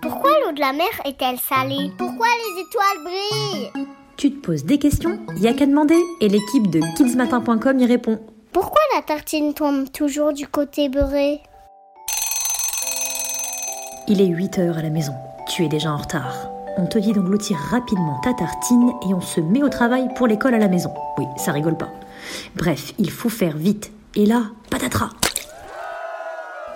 Pourquoi l'eau de la mer est-elle salée Pourquoi les étoiles brillent Tu te poses des questions Y a qu'à demander et l'équipe de kidsmatin.com y répond. Pourquoi la tartine tombe toujours du côté beurré Il est 8 heures à la maison. Tu es déjà en retard. On te dit d'engloutir rapidement ta tartine et on se met au travail pour l'école à la maison. Oui, ça rigole pas. Bref, il faut faire vite. Et là, patatras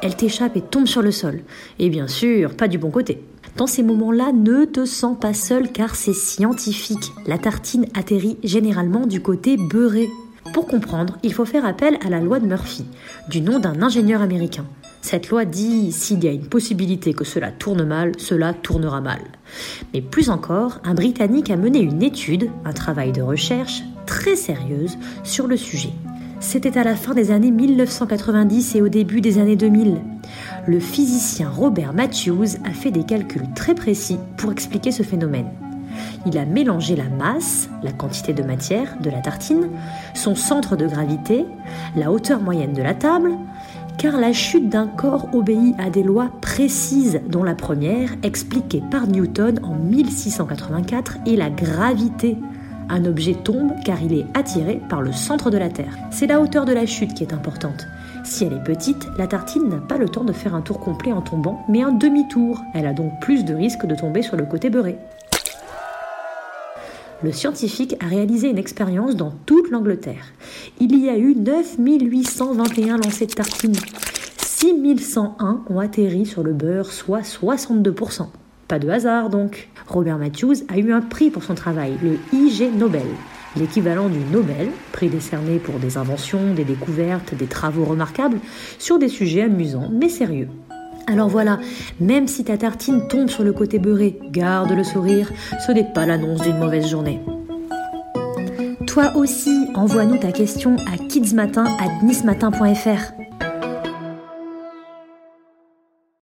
Elle t'échappe et tombe sur le sol. Et bien sûr, pas du bon côté. Dans ces moments-là, ne te sens pas seul car c'est scientifique. La tartine atterrit généralement du côté beurré. Pour comprendre, il faut faire appel à la loi de Murphy, du nom d'un ingénieur américain. Cette loi dit s'il y a une possibilité que cela tourne mal, cela tournera mal. Mais plus encore, un Britannique a mené une étude, un travail de recherche très sérieuse sur le sujet. C'était à la fin des années 1990 et au début des années 2000. Le physicien Robert Matthews a fait des calculs très précis pour expliquer ce phénomène. Il a mélangé la masse, la quantité de matière de la tartine, son centre de gravité, la hauteur moyenne de la table, car la chute d'un corps obéit à des lois précises, dont la première, expliquée par Newton en 1684, est la gravité. Un objet tombe car il est attiré par le centre de la Terre. C'est la hauteur de la chute qui est importante. Si elle est petite, la tartine n'a pas le temps de faire un tour complet en tombant, mais un demi-tour. Elle a donc plus de risque de tomber sur le côté beurré. Le scientifique a réalisé une expérience dans toute l'Angleterre. Il y a eu 9821 lancers de tartines. 6101 ont atterri sur le beurre, soit 62%. Pas de hasard donc. Robert Matthews a eu un prix pour son travail, le IG Nobel, l'équivalent du Nobel, prix décerné pour des inventions, des découvertes, des travaux remarquables sur des sujets amusants mais sérieux. Alors voilà, même si ta tartine tombe sur le côté beurré, garde le sourire, ce n'est pas l'annonce d'une mauvaise journée. Toi aussi, envoie-nous ta question à kidsmatin@nismatin.fr.